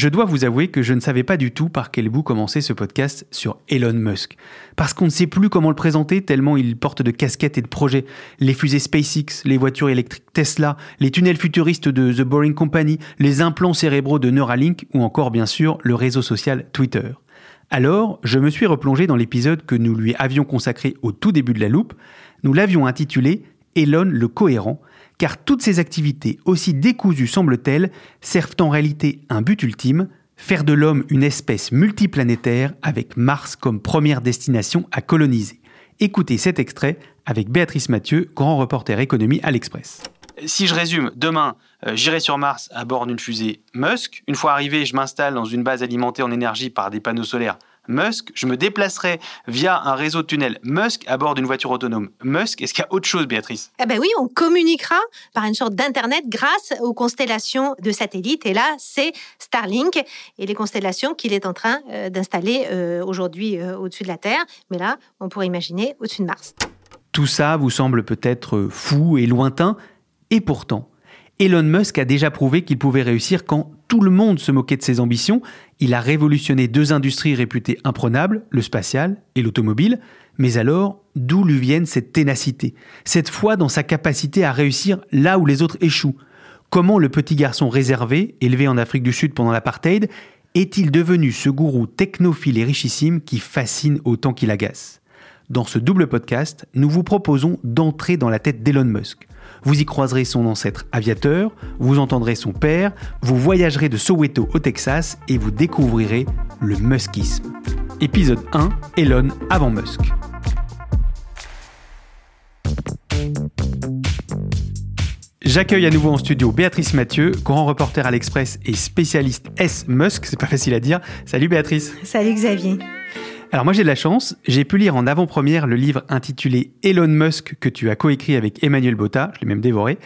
Je dois vous avouer que je ne savais pas du tout par quel bout commencer ce podcast sur Elon Musk. Parce qu'on ne sait plus comment le présenter tellement il porte de casquettes et de projets. Les fusées SpaceX, les voitures électriques Tesla, les tunnels futuristes de The Boring Company, les implants cérébraux de Neuralink ou encore bien sûr le réseau social Twitter. Alors, je me suis replongé dans l'épisode que nous lui avions consacré au tout début de la loupe. Nous l'avions intitulé Elon le cohérent car toutes ces activités, aussi décousues semblent-elles, servent en réalité un but ultime, faire de l'homme une espèce multiplanétaire avec Mars comme première destination à coloniser. Écoutez cet extrait avec Béatrice Mathieu, grand reporter économie à l'Express. Si je résume, demain, euh, j'irai sur Mars à bord d'une fusée Musk. Une fois arrivé, je m'installe dans une base alimentée en énergie par des panneaux solaires Musk, je me déplacerai via un réseau de tunnels Musk à bord d'une voiture autonome Musk. Est-ce qu'il y a autre chose, Béatrice? Eh ben oui, on communiquera par une sorte d'internet grâce aux constellations de satellites. Et là, c'est Starlink et les constellations qu'il est en train euh, d'installer euh, aujourd'hui euh, au-dessus de la Terre. Mais là, on pourrait imaginer au-dessus de Mars. Tout ça vous semble peut-être fou et lointain, et pourtant, Elon Musk a déjà prouvé qu'il pouvait réussir quand tout le monde se moquait de ses ambitions. Il a révolutionné deux industries réputées imprenables, le spatial et l'automobile. Mais alors, d'où lui vienne cette ténacité Cette foi dans sa capacité à réussir là où les autres échouent Comment le petit garçon réservé, élevé en Afrique du Sud pendant l'apartheid, est-il devenu ce gourou technophile et richissime qui fascine autant qu'il agace? Dans ce double podcast, nous vous proposons d'entrer dans la tête d'Elon Musk. Vous y croiserez son ancêtre aviateur, vous entendrez son père, vous voyagerez de Soweto au Texas et vous découvrirez le muskisme. Épisode 1, Elon avant Musk. J'accueille à nouveau en studio Béatrice Mathieu, grand reporter à l'Express et spécialiste S Musk, c'est pas facile à dire. Salut Béatrice. Salut Xavier. Alors moi j'ai de la chance, j'ai pu lire en avant-première le livre intitulé Elon Musk que tu as coécrit avec Emmanuel Botta, je l'ai même dévoré.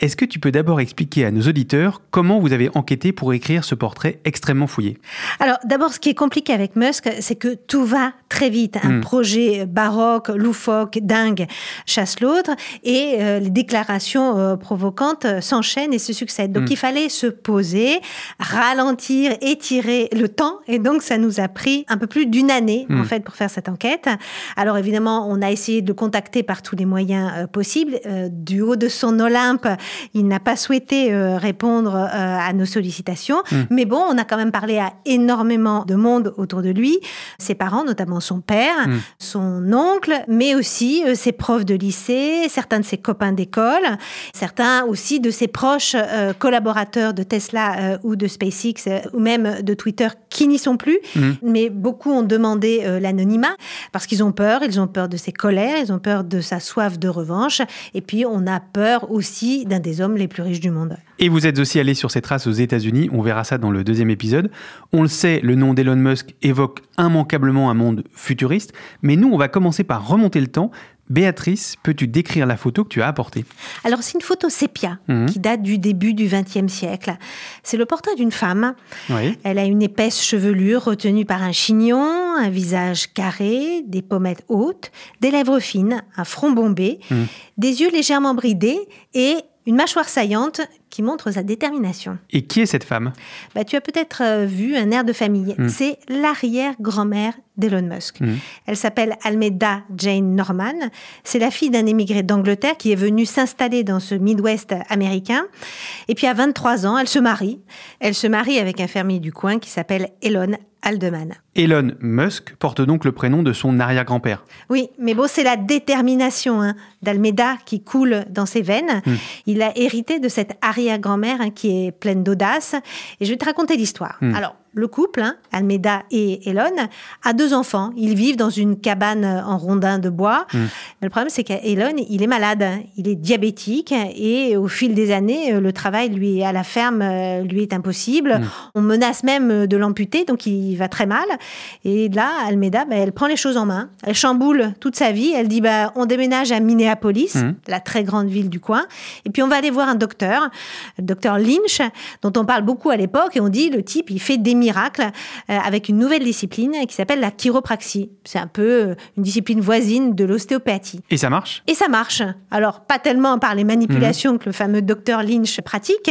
Est-ce que tu peux d'abord expliquer à nos auditeurs comment vous avez enquêté pour écrire ce portrait extrêmement fouillé? Alors d'abord, ce qui est compliqué avec Musk, c'est que tout va très vite. Un Mm. projet baroque, loufoque, dingue chasse l'autre et euh, les déclarations euh, provocantes euh, s'enchaînent et se succèdent. Donc Mm. il fallait se poser, ralentir, étirer le temps et donc ça nous a pris un peu plus d'une année en fait pour faire cette enquête. Alors évidemment, on a essayé de le contacter par tous les moyens possibles. Du haut de son Olympe, il n'a pas souhaité euh, répondre euh, à nos sollicitations. Mm. Mais bon, on a quand même parlé à énormément de monde autour de lui, ses parents, notamment son père, Mm. son oncle, mais aussi euh, ses profs de lycée, certains de ses copains d'école, certains aussi de ses proches euh, collaborateurs de Tesla euh, ou de SpaceX euh, ou même de Twitter qui n'y sont plus. Mm. Mais beaucoup ont demandé l'anonymat parce qu'ils ont peur, ils ont peur de ses colères, ils ont peur de sa soif de revanche. Et puis, on a peur aussi d'un des hommes les plus riches du monde. Et vous êtes aussi allé sur ces traces aux États-Unis, on verra ça dans le deuxième épisode. On le sait, le nom d'Elon Musk évoque immanquablement un monde futuriste, mais nous, on va commencer par remonter le temps. Béatrice, peux-tu décrire la photo que tu as apportée? Alors, c'est une photo sépia Mhm. qui date du début du XXe siècle. C'est le portrait d'une femme. Oui. Elle a une épaisse chevelure retenue par un chignon, un visage carré, des pommettes hautes, des lèvres fines, un front bombé, Mhm. des yeux légèrement bridés et une mâchoire saillante qui montre sa détermination. Et qui est cette femme? Bah, tu as peut-être euh, vu un air de famille. Mm. C'est l'arrière-grand-mère d'Elon Musk. Mm. Elle s'appelle Almeda Jane Norman. C'est la fille d'un émigré d'Angleterre qui est venu s'installer dans ce Midwest américain. Et puis à 23 ans, elle se marie. Elle se marie avec un fermier du coin qui s'appelle Elon Aldeman. Elon Musk porte donc le prénom de son arrière-grand-père. Oui, mais bon, c'est la détermination hein, d'Almeida qui coule dans ses veines. Mm. Il a hérité de cette arrière-grand-mère hein, qui est pleine d'audace. Et je vais te raconter l'histoire. Mm. Alors, le couple, hein, Almeida et Elon, a deux enfants. Ils vivent dans une cabane en rondin de bois. Mm. Le problème, c'est qu'Elon, il est malade. Il est diabétique. Et au fil des années, euh, le travail lui à la ferme euh, lui est impossible. Mm. On menace même de l'amputer, donc il va très mal. Et là, Almeida, bah, elle prend les choses en main. Elle chamboule toute sa vie. Elle dit, bah, on déménage à Minneapolis, Mhm. la très grande ville du coin. Et puis on va aller voir un docteur, le docteur Lynch, dont on parle beaucoup à l'époque. Et on dit, le type, il fait des miracles euh, avec une nouvelle discipline qui s'appelle la chiropraxie. C'est un peu euh, une discipline voisine de l'ostéopathie. Et ça marche? Et ça marche. Alors, pas tellement par les manipulations que le fameux docteur Lynch pratique,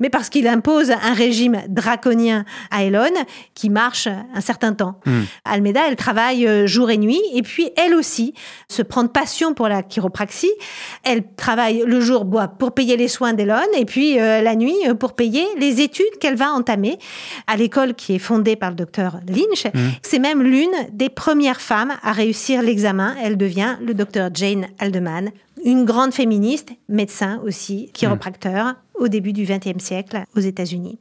mais parce qu'il impose un régime draconien à Elon qui marche un certain temps. Mhm. Almeida, elle travaille euh, jour et nuit, et puis elle aussi se prend de passion pour la chiropraxie. Elle travaille le jour bois, pour payer les soins d'Elon, et puis euh, la nuit pour payer les études qu'elle va entamer à l'école qui est fondée par le docteur Lynch. C'est même l'une des premières femmes à réussir l'examen. Elle devient le docteur Jane Aldeman, une grande féministe, médecin aussi, chiropracteur au début du XXe siècle aux États-Unis.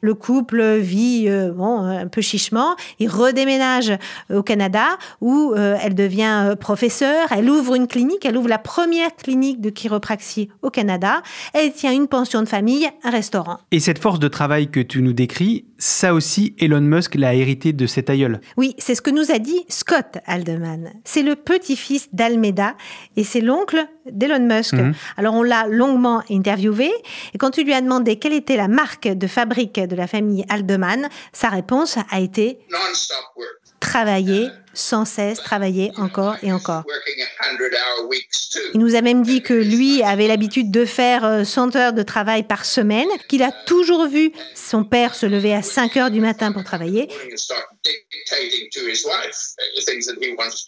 Le couple vit euh, bon un peu chichement, il redéménage au Canada où euh, elle devient euh, professeure, elle ouvre une clinique, elle ouvre la première clinique de chiropraxie au Canada, elle tient une pension de famille, un restaurant. Et cette force de travail que tu nous décris, ça aussi, Elon Musk l'a hérité de cet aïeul. Oui, c'est ce que nous a dit Scott Aldeman. C'est le petit-fils d'Almeida et c'est l'oncle d'Elon Musk. Mhm. Alors on l'a longuement interviewé et quand tu lui as demandé quelle était la marque de fabrique de la famille Aldeman, sa réponse a été non-stop work. Travailler sans cesse, travailler encore et encore. Working 100-hour weeks too. Il nous a même dit que lui avait l'habitude de faire euh, 100 heures de travail par semaine, qu'il a toujours vu son père se lever à 5 heures du matin pour travailler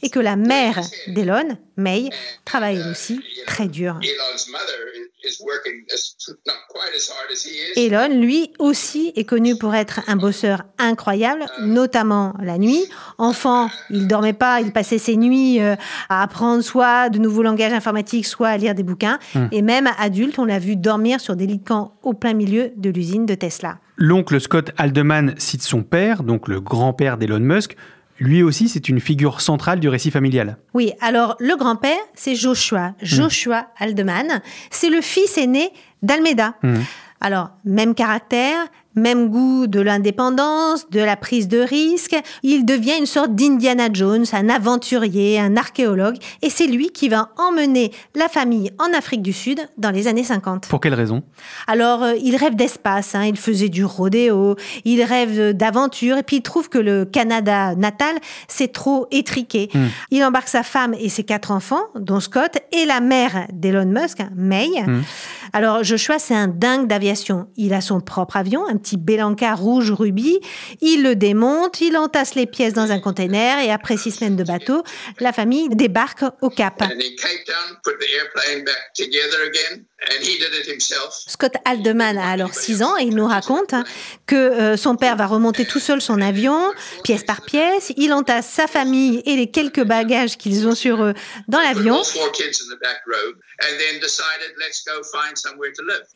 et que la mère d'Elon, May, travaille aussi très dur. Elon's mother i- is working as, not quite as hard as he is. Elon, lui aussi, est connu pour être un bosseur incroyable, notamment la nuit. Enfant, il dormait pas, il passait ses nuits euh, à apprendre soit de nouveaux langages informatiques, soit à lire des bouquins. Et même adulte, on l'a vu dormir sur des lits de camp au plein milieu de l'usine de Tesla. L'oncle Scott Aldeman cite son père, donc le grand-père d'Elon Musk. Lui aussi, c'est une figure centrale du récit familial. Oui, alors le grand-père, c'est Joshua, Joshua Aldeman. C'est le fils aîné d'Almeida. Alors, même caractère, même goût de l'indépendance, de la prise de risque. Il devient une sorte d'Indiana Jones, un aventurier, un archéologue. Et c'est lui qui va emmener la famille en Afrique du Sud dans les années 50. Pour quelle raison? Alors, euh, il rêve d'espace, hein, il faisait du rodéo, il rêve d'aventure, et puis il trouve que le Canada natal, c'est trop étriqué. Il embarque sa femme et ses quatre enfants, dont Scott, et la mère d'Elon Musk, May. Alors, Joshua, c'est un dingue d'aviation. Il a son propre avion, un petit Belanca rouge rubis. Il le démonte, il entasse les pièces dans un container, et après six semaines de bateau, la famille débarque au Cap. Scott Aldeman a alors 6 ans et il nous raconte hein, que euh, son père va remonter tout seul son avion, pièce par pièce. Il entasse sa famille et les quelques bagages qu'ils ont sur eux dans l'avion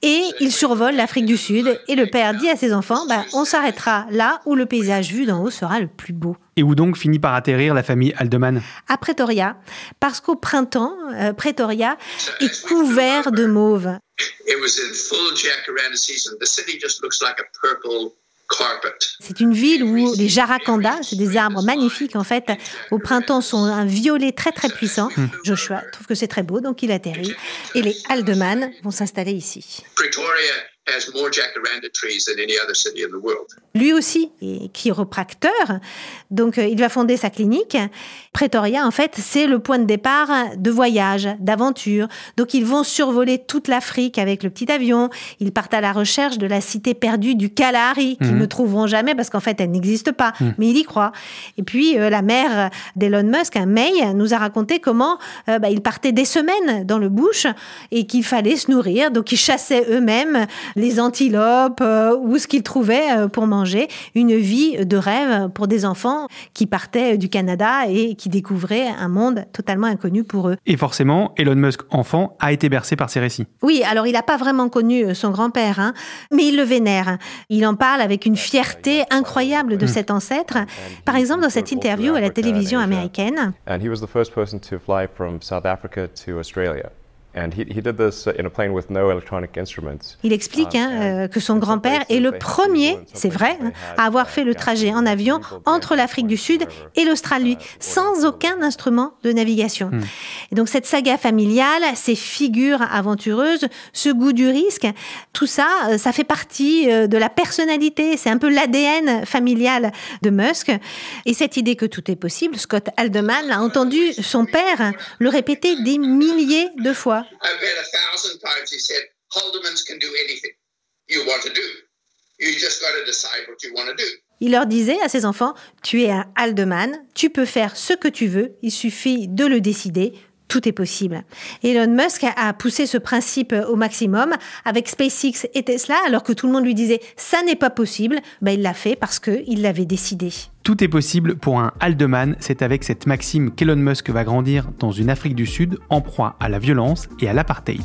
et il survole l'Afrique du Sud. Et le père dit à ses enfants, bah, on s'arrêtera là où le paysage vu d'en haut sera le plus beau. Et où donc finit par atterrir la famille Aldeman? À Pretoria, parce qu'au printemps, euh, Pretoria est couvert de mauve. It was in full jacaranda season. The city just looks like a purple C'est une ville où les jaracandas, c'est des arbres magnifiques en fait, au printemps sont un violet très très puissant. Hmm. Joshua trouve que c'est très beau, donc il atterrit. Et les Aldeman vont s'installer ici. Lui aussi est chiropracteur, donc euh, il va fonder sa clinique. Pretoria, en fait, c'est le point de départ de voyage, d'aventure. Donc ils vont survoler toute l'Afrique avec le petit avion. Ils partent à la recherche de la cité perdue du Kalahari, qu'ils mhm. ne trouveront jamais parce qu'en fait elle n'existe pas, mhm. mais il y croit. Et puis euh, la mère d'Elon Musk, un May, nous a raconté comment euh, bah, ils partaient des semaines dans le bush et qu'il fallait se nourrir. Donc ils chassaient eux-mêmes les antilopes euh, ou ce qu'ils trouvaient euh, pour manger. Une vie de rêve pour des enfants qui partaient du Canada et qui découvraient un monde totalement inconnu pour eux. Et forcément, Elon Musk, enfant, a été bercé par ces récits. Oui, alors il n'a pas vraiment connu euh, son grand-père, hein, mais il le vénère. Il en parle avec une fierté incroyable de cet ancêtre. Par exemple, dans cette interview à la télévision américaine. Il explique hein, um, euh, que son grand-père est le premier, c'est vrai, à avoir fait le trajet en avion entre l'Afrique du Sud et l'Australie, uh, sans aucun instrument de navigation. Hmm. Et donc cette saga familiale, ces figures aventureuses, ce goût du risque, tout ça, euh, ça fait partie euh, de la personnalité, c'est un peu l'ADN familial de Musk. Et cette idée que tout est possible, Scott Aldeman a entendu son père le répéter des milliers de fois. I've read a thousand times he said, Haldeman's can do anything you want to do. You just got to decide what you want to do. Il leur disait à ses enfants, tu es un Haldeman, tu peux faire ce que tu veux, il suffit de le décider, tout est possible. Elon Musk a poussé ce principe au maximum avec SpaceX et Tesla, alors que tout le monde lui disait ça n'est pas possible. Ben, il l'a fait parce qu'il l'avait décidé. Tout est possible pour un Haldeman. C'est avec cette maxime qu'Elon Musk va grandir dans une Afrique du Sud en proie à la violence et à l'apartheid.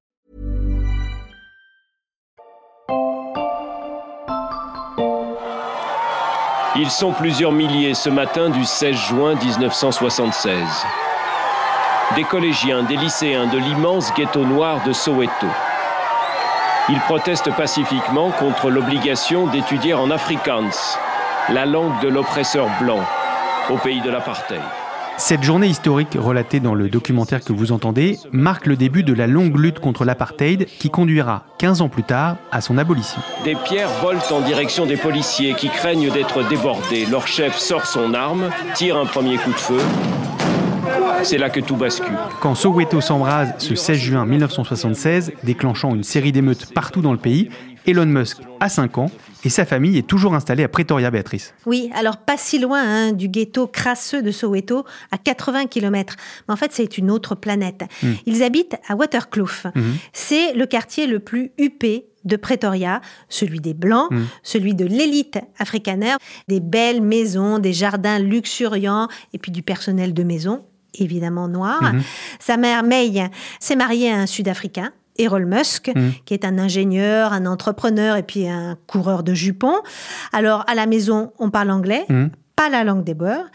Ils sont plusieurs milliers ce matin du 16 juin 1976. Des collégiens, des lycéens de l'immense ghetto noir de Soweto. Ils protestent pacifiquement contre l'obligation d'étudier en Afrikaans, la langue de l'oppresseur blanc, au pays de l'apartheid. Cette journée historique relatée dans le documentaire que vous entendez marque le début de la longue lutte contre l'apartheid qui conduira 15 ans plus tard à son abolition. Des pierres volent en direction des policiers qui craignent d'être débordés. Leur chef sort son arme, tire un premier coup de feu. C'est là que tout bascule. Quand Soweto s'embrase ce 16 juin 1976, déclenchant une série d'émeutes partout dans le pays, Elon Musk a 5 ans et sa famille est toujours installée à Pretoria, Béatrice. Oui, alors pas si loin hein, du ghetto crasseux de Soweto, à 80 km. Mais en fait, c'est une autre planète. Hmm. Ils habitent à Waterkloof. Hmm. C'est le quartier le plus huppé de Pretoria, celui des Blancs, hmm. celui de l'élite africanaire, des belles maisons, des jardins luxuriants et puis du personnel de maison évidemment noir. Sa mère, May, s'est mariée à un Sud-Africain, Errol Musk, mm. qui est un ingénieur, un entrepreneur et puis un coureur de jupons. Alors, à la maison, on parle anglais. Mm. Pas la langue des beurs.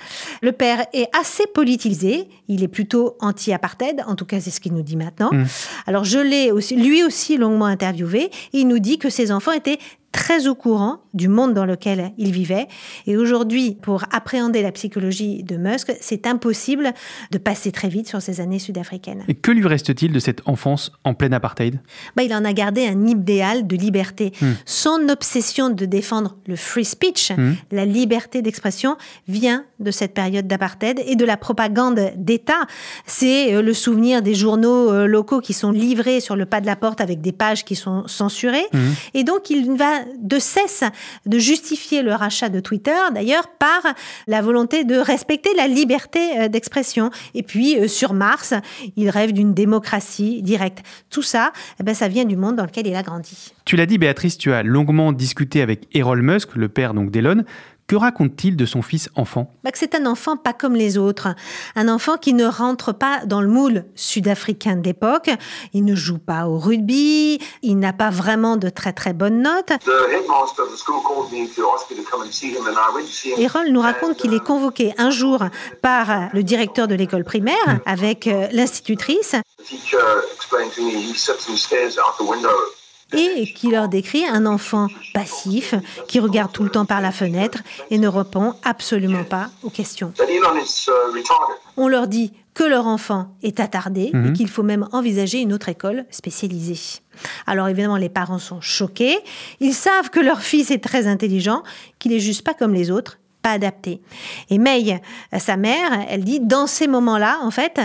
Le père est assez politisé. Il est plutôt anti-apartheid. En tout cas, c'est ce qu'il nous dit maintenant. Mm. Alors, je l'ai aussi, lui aussi longuement interviewé. Il nous dit que ses enfants étaient très au courant du monde dans lequel il vivait. Et aujourd'hui, pour appréhender la psychologie de Musk, c'est impossible de passer très vite sur ces années sud-africaines. Et que lui reste-t-il de cette enfance en pleine apartheid? Bah, Il en a gardé un idéal de liberté. Hmm. Son obsession de défendre le free speech, hmm. la liberté d'expression, vient de cette période d'apartheid et de la propagande d'État. C'est euh, le souvenir des journaux euh, locaux qui sont livrés sur le pas de la porte avec des pages qui sont censurées. Hmm. Et donc, il va de cesse de justifier le rachat de Twitter, d'ailleurs, par la volonté de respecter la liberté euh, d'expression. Et puis, euh, sur Mars, il rêve d'une démocratie directe. Tout ça, eh ben, ça vient du monde dans lequel il a grandi. Tu l'as dit, Béatrice, tu as longuement discuté avec Errol Musk, le père d'Elon. Que raconte-t-il de son fils enfant bah C'est un enfant pas comme les autres. Un enfant qui ne rentre pas dans le moule sud-africain de l'époque. Il ne joue pas au rugby. Il n'a pas vraiment de très très bonnes notes. Errol nous raconte qu'il est convoqué un jour par le directeur de l'école primaire avec euh, l'institutrice et qui leur décrit un enfant passif qui regarde tout le temps par la fenêtre et ne répond absolument pas aux questions. On leur dit que leur enfant est attardé et mhm. qu'il faut même envisager une autre école spécialisée. Alors évidemment, les parents sont choqués. Ils savent que leur fils est très intelligent, qu'il est juste pas comme les autres, pas adapté. Et May, sa mère, elle dit, dans ces moments-là, en fait,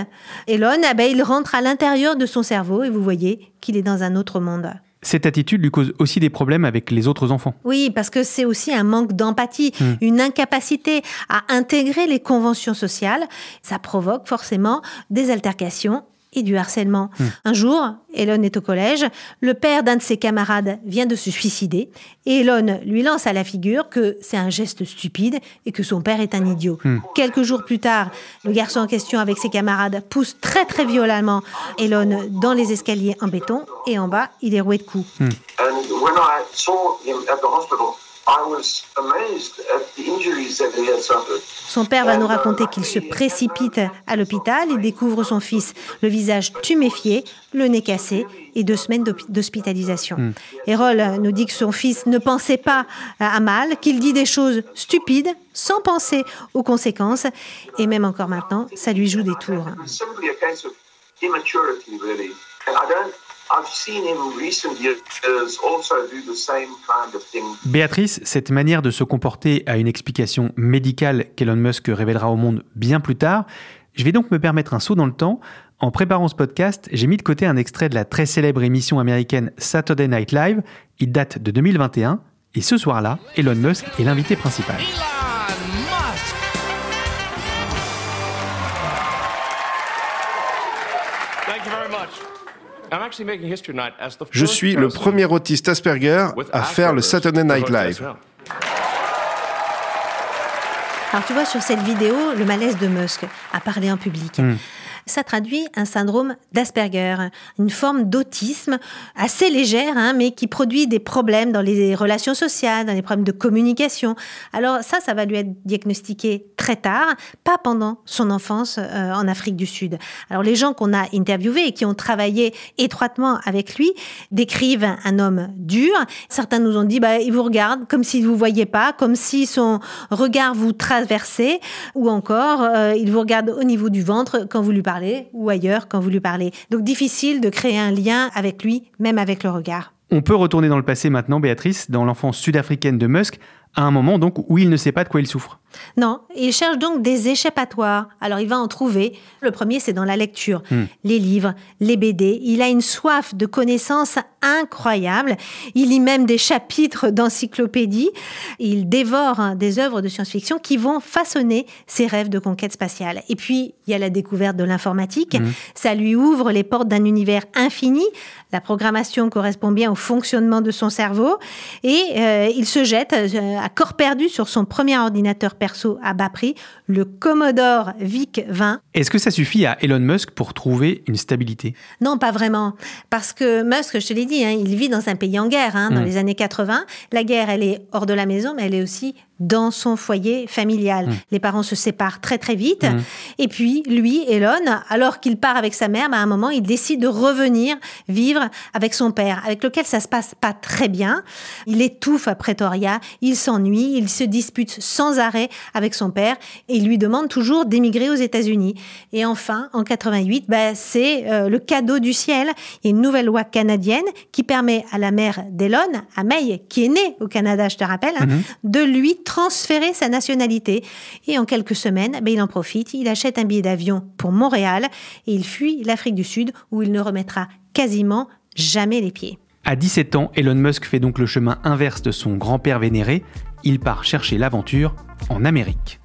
Elon, eh ben, il rentre à l'intérieur de son cerveau et vous voyez qu'il est dans un autre monde. Cette attitude lui cause aussi des problèmes avec les autres enfants. Oui, parce que c'est aussi un manque d'empathie, hmm. une incapacité à intégrer les conventions sociales. Ça provoque forcément des altercations et du harcèlement. Hmm. Un jour, Elon est au collège, le père d'un de ses camarades vient de se suicider, et Elon lui lance à la figure que c'est un geste stupide et que son père est un idiot. Hmm. Quelques jours plus tard, le garçon en question avec ses camarades pousse très très violemment Elon dans les escaliers en béton, et en bas, il est roué de coups. Hmm. Son père va nous raconter qu'il se précipite à l'hôpital et découvre son fils, le visage tuméfié, le nez cassé et deux semaines d'hospitalisation. Hmm. Errol nous dit que son fils ne pensait pas à mal, qu'il dit des choses stupides sans penser aux conséquences et même encore maintenant, ça lui joue des tours. Béatrice, cette manière de se comporter a une explication médicale qu'Elon Musk révélera au monde bien plus tard. Je vais donc me permettre un saut dans le temps. En préparant ce podcast, j'ai mis de côté un extrait de la très célèbre émission américaine Saturday Night Live. Il date de 2021 et ce soir-là, Elon Musk est l'invité principal. Je suis le premier autiste Asperger à faire le Saturday Night Live. Alors tu vois sur cette vidéo le malaise de Musk à parler en public. Hmm ça traduit un syndrome d'Asperger, une forme d'autisme assez légère, hein, mais qui produit des problèmes dans les relations sociales, dans les problèmes de communication. Alors ça, ça va lui être diagnostiqué très tard, pas pendant son enfance euh, en Afrique du Sud. Alors les gens qu'on a interviewés et qui ont travaillé étroitement avec lui décrivent un homme dur. Certains nous ont dit, bah, il vous regarde comme s'il vous voyait pas, comme si son regard vous traversait, ou encore, euh, il vous regarde au niveau du ventre quand vous lui parlez ou ailleurs quand vous lui parlez. Donc difficile de créer un lien avec lui, même avec le regard. On peut retourner dans le passé maintenant, Béatrice, dans l'enfance sud-africaine de Musk, à un moment donc où il ne sait pas de quoi il souffre. Non, il cherche donc des échappatoires. Alors il va en trouver. Le premier, c'est dans la lecture, hmm. les livres, les BD. Il a une soif de connaissances incroyable. Il lit même des chapitres d'encyclopédie. Il dévore hein, des œuvres de science-fiction qui vont façonner ses rêves de conquête spatiale. Et puis, il y a la découverte de l'informatique. Hmm. Ça lui ouvre les portes d'un univers infini. La programmation correspond bien au fonctionnement de son cerveau. Et euh, il se jette euh, à corps perdu sur son premier ordinateur perso à bas prix, le Commodore VIC 20. Est-ce que ça suffit à Elon Musk pour trouver une stabilité? Non, pas vraiment. Parce que Musk, je te l'ai dit, hein, il vit dans un pays en guerre, hein, dans hmm. les années 80. La guerre, elle est hors de la maison, mais elle est aussi dans son foyer familial. Mmh. Les parents se séparent très très vite. Mmh. Et puis, lui, Elon, alors qu'il part avec sa mère, bah, à un moment, il décide de revenir vivre avec son père, avec lequel ça se passe pas très bien. Il étouffe à Pretoria, il s'ennuie, il se dispute sans arrêt avec son père et il lui demande toujours d'émigrer aux États-Unis. Et enfin, en 88, bah, c'est euh, le cadeau du ciel. Il y a une nouvelle loi canadienne qui permet à la mère d'Elon, à May, qui est née au Canada, je te rappelle, hein, mmh. de lui transférer sa nationalité. Et en quelques semaines, ben, il en profite, il achète un billet d'avion pour Montréal et il fuit l'Afrique du Sud où il ne remettra quasiment jamais les pieds. À 17 ans, Elon Musk fait donc le chemin inverse de son grand-père vénéré. Il part chercher l'aventure en Amérique.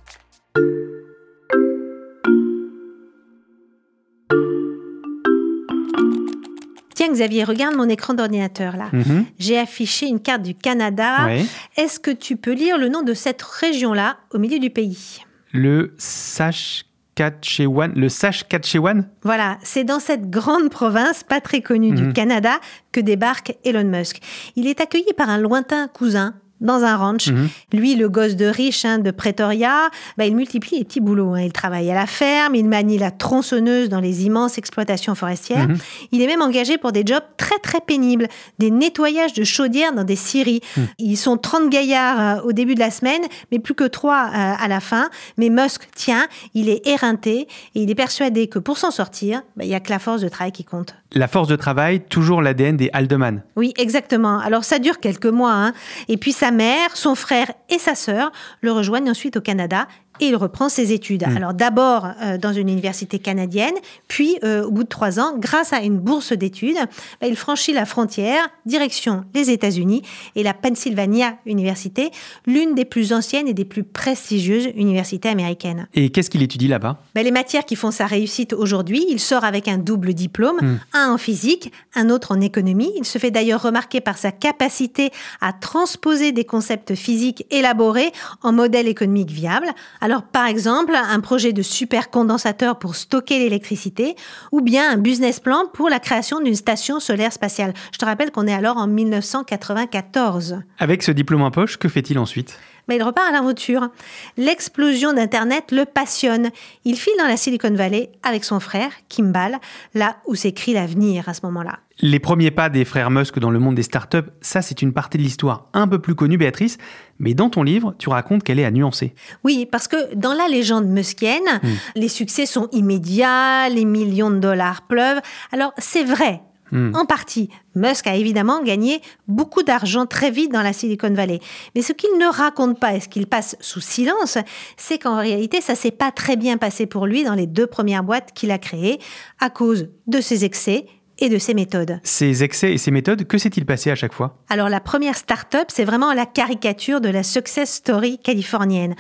Tiens Xavier, regarde mon écran d'ordinateur là. Mhm. J'ai affiché une carte du Canada. Ouais. Est-ce que tu peux lire le nom de cette région-là au milieu du pays? Le Saskatchewan, le Saskatchewan? Voilà, c'est dans cette grande province pas très connue du Mhm. Canada que débarque Elon Musk. Il est accueilli par un lointain cousin dans un ranch. Mhm. Lui, le gosse de riche hein, de Pretoria, bah, il multiplie les petits boulots. hein. Il travaille à la ferme, il manie la tronçonneuse dans les immenses exploitations forestières. Mhm. Il est même engagé pour des jobs très très pénibles, des nettoyages de chaudières dans des scieries. Mhm. Ils sont 30 gaillards euh, au début de la semaine, mais plus que 3 à la fin. Mais Musk tient, il est éreinté et il est persuadé que pour s'en sortir, bah, il y a que la force de travail qui compte. La force de travail, toujours l'ADN des Haldeman. Oui, exactement. Alors ça dure quelques mois. hein. Et puis sa mère, son frère et sa sœur le rejoignent ensuite au Canada et il reprend ses études. Alors d'abord euh, dans une université canadienne, puis euh, au bout de trois ans, grâce à une bourse d'études, bah, il franchit la frontière, direction les États-Unis et la Pennsylvania University, l'une des plus anciennes et des plus prestigieuses universités américaines. Et qu'est-ce qu'il étudie là-bas? Ben, les matières qui font sa réussite aujourd'hui, il sort avec un double diplôme, un en physique, un autre en économie. Il se fait d'ailleurs remarquer par sa capacité à transposer des concepts physiques élaborés en modèles économiques viables. Alors par exemple, un projet de supercondensateur pour stocker l'électricité ou bien un business plan pour la création d'une station solaire spatiale. Je te rappelle qu'on est alors en 1994. Avec ce diplôme en poche, que fait-il ensuite? Mais il repart à l'aventure. L'explosion d'Internet le passionne. Il file dans la Silicon Valley avec son frère, Kimball, là où s'écrit l'avenir à ce moment-là. Les premiers pas des frères Musk dans le monde des startups, ça c'est une partie de l'histoire un peu plus connue, Béatrice, mais dans ton livre, tu racontes qu'elle est à nuancer. Oui, parce que dans la légende muskienne, les succès sont immédiats, les millions de dollars pleuvent. Alors c'est vrai. En partie, Musk a évidemment gagné beaucoup d'argent très vite dans la Silicon Valley. Mais ce qu'il ne raconte pas et ce qu'il passe sous silence, c'est qu'en réalité, ça s'est pas très bien passé pour lui dans les deux premières boîtes qu'il a créées à cause de ses excès et de ses méthodes. Ces excès et ces méthodes, que s'est-il passé à chaque fois? Alors la première start-up, c'est vraiment la caricature de la success story californienne.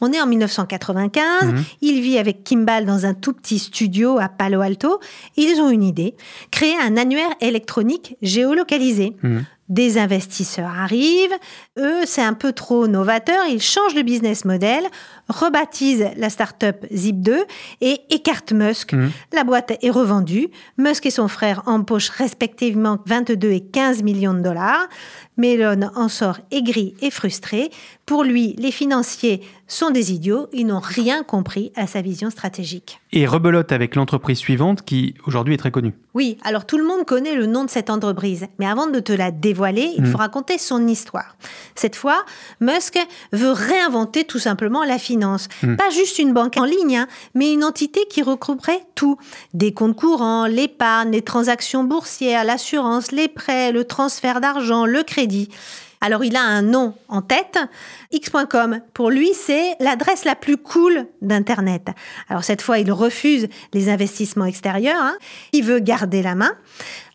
On est en 1995, il vit avec Kimball dans un tout petit studio à Palo Alto. Ils ont une idée, créer un annuaire électronique géolocalisé. Des investisseurs arrivent, eux c'est un peu trop novateur, ils changent le business model, rebaptisent la start-up Zip2 et écartent Musk. La boîte est revendue, Musk et son frère empochent respectivement 22 et 15 millions de dollars. Mais Elon en sort aigri et frustré. Pour lui, les financiers sont des idiots, ils n'ont rien compris à sa vision stratégique. Et rebelote avec l'entreprise suivante qui aujourd'hui est très connue. Oui, alors tout le monde connaît le nom de cette entreprise, mais avant de te la dévoiler, il faut raconter son histoire. Cette fois, Musk veut réinventer tout simplement la finance. Pas juste une banque en ligne, hein, mais une entité qui regrouperait tout. Des comptes courants, l'épargne, les transactions boursières, l'assurance, les prêts, le transfert d'argent, le crédit. Alors il a un nom en tête, x.com. Pour lui, c'est l'adresse la plus cool d'Internet. Alors cette fois, il refuse les investissements extérieurs. hein. Il veut garder la main.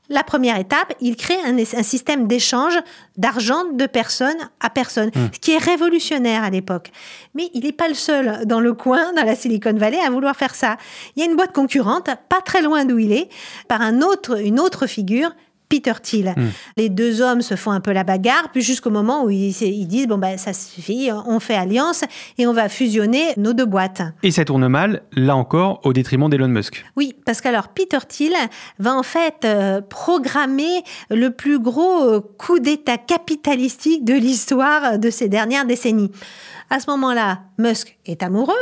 La première étape, il crée un, un système d'échange d'argent de personne à personne, ce qui est révolutionnaire à l'époque. Mais il n'est pas le seul dans le coin, dans la Silicon Valley, à vouloir faire ça. Il y a une boîte concurrente, pas très loin d'où il est, par un autre, une autre figure, Peter Thiel. Les deux hommes se font un peu la bagarre, puis jusqu'au moment où ils, ils disent bon ben ça suffit, on fait alliance et on va fusionner nos deux boîtes. Et ça tourne mal, là encore, au détriment d'Elon Musk. Oui, parce qu'alors Peter Thiel va en fait euh, programmer le plus gros coup d'État capitalistique de l'histoire de ces dernières décennies. À ce moment-là, Musk est amoureux,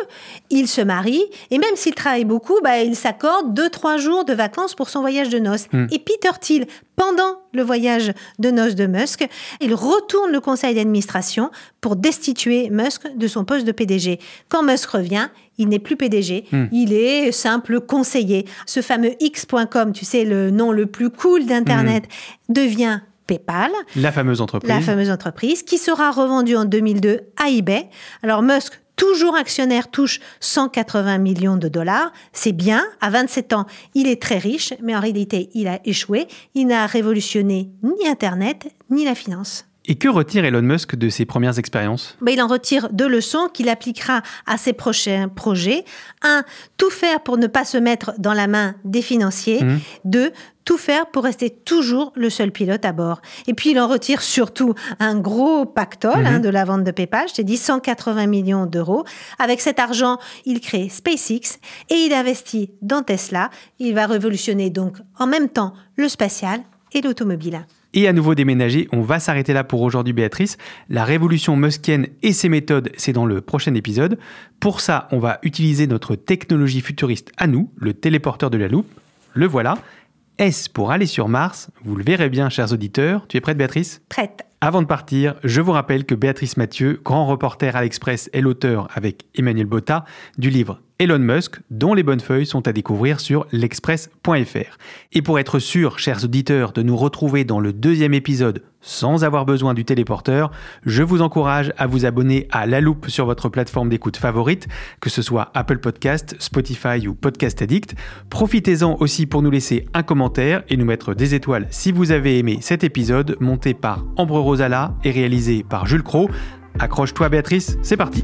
il se marie, et même s'il travaille beaucoup, bah, il s'accorde deux, trois jours de vacances pour son voyage de noces. Et Peter Thiel, pendant le voyage de noces de Musk, il retourne le conseil d'administration pour destituer Musk de son poste de PDG. Quand Musk revient, il n'est plus PDG, il est simple conseiller. Ce fameux X.com, tu sais, le nom le plus cool d'Internet, devient PayPal, La fameuse entreprise. la fameuse entreprise, qui sera revendue en 2002 à eBay. Alors Musk toujours actionnaire, touche 180 millions de dollars. C'est bien. À 27 ans, il est très riche, mais en réalité, il a échoué. Il n'a révolutionné ni Internet, ni la finance. Et que retire Elon Musk de ses premières expériences? Ben, Il en retire deux leçons qu'il appliquera à ses prochains projets. Un, tout faire pour ne pas se mettre dans la main des financiers. Mmh. Deux, tout faire pour rester toujours le seul pilote à bord. Et puis il en retire surtout un gros pactole hein, mmh. de la vente de PayPal, je t'ai dit 180 millions d'euros. Avec cet argent, il crée SpaceX et il investit dans Tesla. Il va révolutionner donc en même temps le spatial et l'automobile et à nouveau déménager. On va s'arrêter là pour aujourd'hui, Béatrice. La révolution muskienne et ses méthodes, c'est dans le prochain épisode. Pour ça, on va utiliser notre technologie futuriste à nous, le téléporteur de la loupe. Le voilà. S pour aller sur Mars. Vous le verrez bien, chers auditeurs. Tu es prête, Béatrice? Prête. Avant de partir, je vous rappelle que Béatrice Mathieu, grand reporter à l'Express, est l'auteur avec Emmanuel Botta du livre Elon Musk, dont les bonnes feuilles sont à découvrir sur l'express.fr. Et pour être sûr, chers auditeurs, de nous retrouver dans le deuxième épisode sans avoir besoin du téléporteur, je vous encourage à vous abonner à La Loupe sur votre plateforme d'écoute favorite, que ce soit Apple Podcast, Spotify ou Podcast Addict. Profitez-en aussi pour nous laisser un commentaire et nous mettre des étoiles si vous avez aimé cet épisode monté par Ambre Rosala et réalisé par Jules Cro. Accroche-toi Béatrice, c'est parti